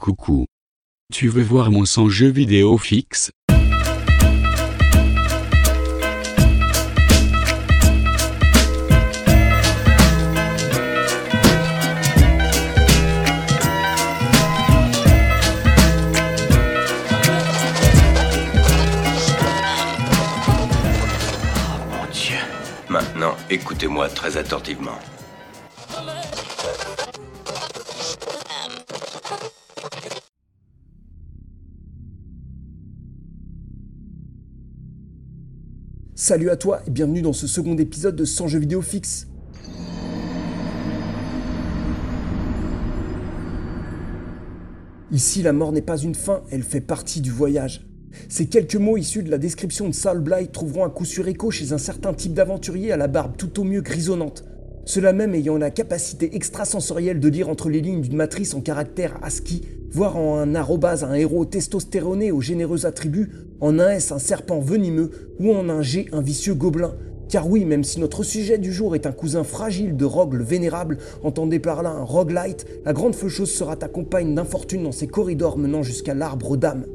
Coucou. Tu veux voir mon son jeu vidéo fixe? Mon Dieu. Maintenant, écoutez-moi très attentivement. Salut à toi et bienvenue dans ce second épisode de 100 jeux vidéo fixe. Ici, la mort n'est pas une fin, elle fait partie du voyage. Ces quelques mots issus de la description de Saul Blight trouveront un coup sur écho chez un certain type d'aventurier à la barbe tout au mieux grisonnante. Cela même ayant la capacité extrasensorielle de lire entre les lignes d'une matrice en caractère ASCII, voir en un arrobase un héros testostéroné aux généreux attributs, en un S un serpent venimeux ou en un G un vicieux gobelin. Car oui, même si notre sujet du jour est un cousin fragile de Rogue le Vénérable, entendez par là un roguelite, la grande faucheuse sera ta compagne d'infortune dans ses corridors menant jusqu'à l'arbre d'âme.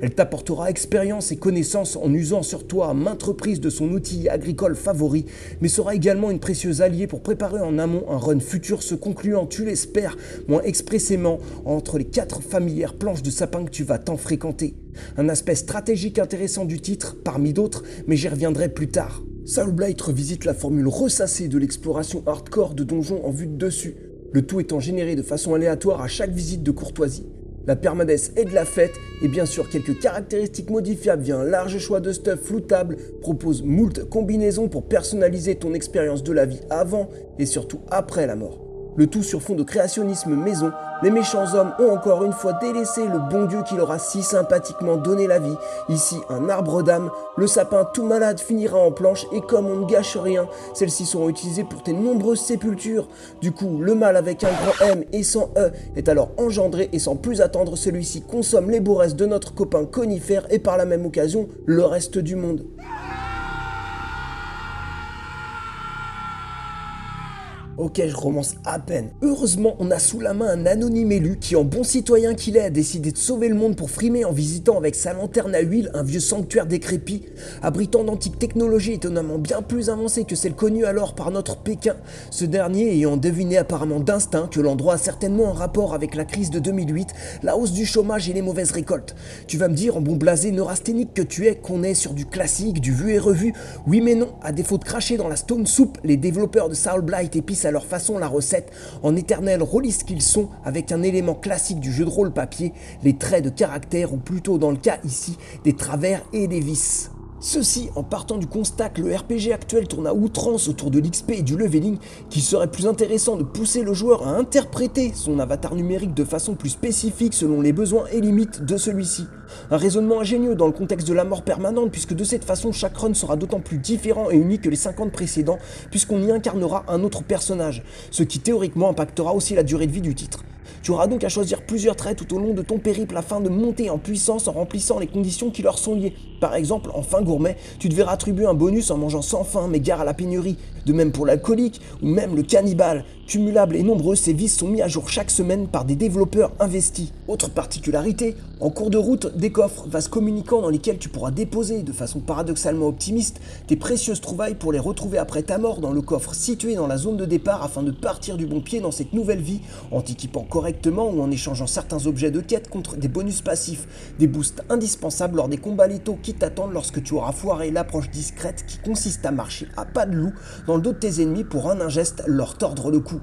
Elle t'apportera expérience et connaissances en usant sur toi à maintes reprises de son outil agricole favori, mais sera également une précieuse alliée pour préparer en amont un run futur se concluant, tu l'espères, moins expressément, entre les quatre familières planches de sapin que tu vas tant fréquenter. Un aspect stratégique intéressant du titre, parmi d'autres, mais j'y reviendrai plus tard. Soul Blight revisite la formule ressassée de l'exploration hardcore de donjons en vue de dessus, le tout étant généré de façon aléatoire à chaque visite de courtoisie. La permadesse et de la fête, et bien sûr quelques caractéristiques modifiables via un large choix de stuff floutable, propose moult combinaisons pour personnaliser ton expérience de la vie avant et surtout après la mort. Le tout sur fond de créationnisme maison, les méchants hommes ont encore une fois délaissé le bon Dieu qui leur a si sympathiquement donné la vie. Ici, un arbre d'âme, le sapin tout malade finira en planche et comme on ne gâche rien, celles-ci seront utilisées pour tes nombreuses sépultures. Du coup, le mal avec un grand M et sans E est alors engendré et sans plus attendre, celui-ci consomme les beaux de notre copain conifère et par la même occasion le reste du monde. Ok, je romance à peine. Heureusement, on a sous la main un anonyme élu qui, en bon citoyen qu'il est, a décidé de sauver le monde pour frimer en visitant avec sa lanterne à huile un vieux sanctuaire décrépit, abritant d'antiques technologies étonnamment bien plus avancées que celles connues alors par notre Pékin. Ce dernier ayant deviné apparemment d'instinct que l'endroit a certainement un rapport avec la crise de 2008, la hausse du chômage et les mauvaises récoltes. Tu vas me dire, en bon blasé neurasthénique que tu es, qu'on est sur du classique, du vu et revu. Oui mais non, à défaut de cracher dans la stone soup, les développeurs de Soul Blight épicent à leur façon la recette en éternels rôlistes qu'ils sont avec un élément classique du jeu de rôle papier, les traits de caractère ou plutôt dans le cas ici des travers et des vices. Ceci en partant du constat que le RPG actuel tourne à outrance autour de l'XP et du leveling, qu'il serait plus intéressant de pousser le joueur à interpréter son avatar numérique de façon plus spécifique selon les besoins et limites de celui-ci. Un raisonnement ingénieux dans le contexte de la mort permanente, puisque de cette façon chaque run sera d'autant plus différent et unique que les 50 précédents, puisqu'on y incarnera un autre personnage, ce qui théoriquement impactera aussi la durée de vie du titre. Tu auras donc à choisir plusieurs traits tout au long de ton périple afin de monter en puissance en remplissant les conditions qui leur sont liées. Par exemple, en fin gourmet, tu te attribuer un bonus en mangeant sans faim mais gare à la pénurie. De même pour l'alcoolique ou même le cannibale. Cumulables et nombreux, ces vices sont mis à jour chaque semaine par des développeurs investis. Autre particularité, en cours de route, des coffres, vases communicants dans lesquels tu pourras déposer, de façon paradoxalement optimiste, tes précieuses trouvailles pour les retrouver après ta mort dans le coffre situé dans la zone de départ afin de partir du bon pied dans cette nouvelle vie en t'équipant correctement ou en échangeant certains objets de quête contre des bonus passifs, des boosts indispensables lors des combats létaux qui t'attendent lorsque tu auras foiré l'approche discrète qui consiste à marcher à pas de loup dans le dos de tes ennemis pour un ingeste leur tordre le cou.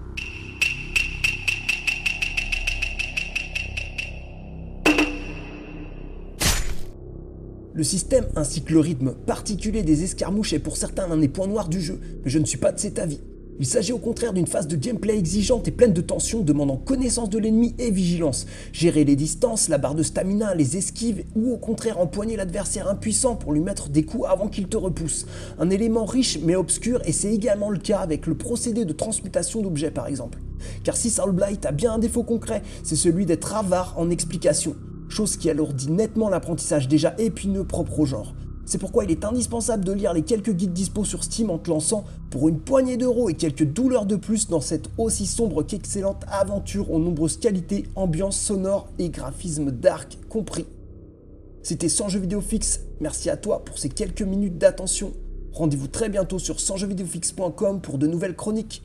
Le système ainsi que le rythme particulier des escarmouches est pour certains l'un des points noirs du jeu, mais je ne suis pas de cet avis. Il s'agit au contraire d'une phase de gameplay exigeante et pleine de tension demandant connaissance de l'ennemi et vigilance. Gérer les distances, la barre de stamina, les esquives ou au contraire empoigner l'adversaire impuissant pour lui mettre des coups avant qu'il te repousse. Un élément riche mais obscur et c'est également le cas avec le procédé de transmutation d'objets par exemple. Car si Soul Blight a bien un défaut concret, c'est celui d'être avare en explication chose qui alourdit nettement l'apprentissage déjà épineux propre au genre. C'est pourquoi il est indispensable de lire les quelques guides dispo sur Steam en te lançant pour une poignée d'euros et quelques douleurs de plus dans cette aussi sombre qu'excellente aventure aux nombreuses qualités, ambiance sonore et graphisme dark compris. C'était 100 jeux vidéo fixe, merci à toi pour ces quelques minutes d'attention. Rendez-vous très bientôt sur 100jeuxvidéofix.com pour de nouvelles chroniques.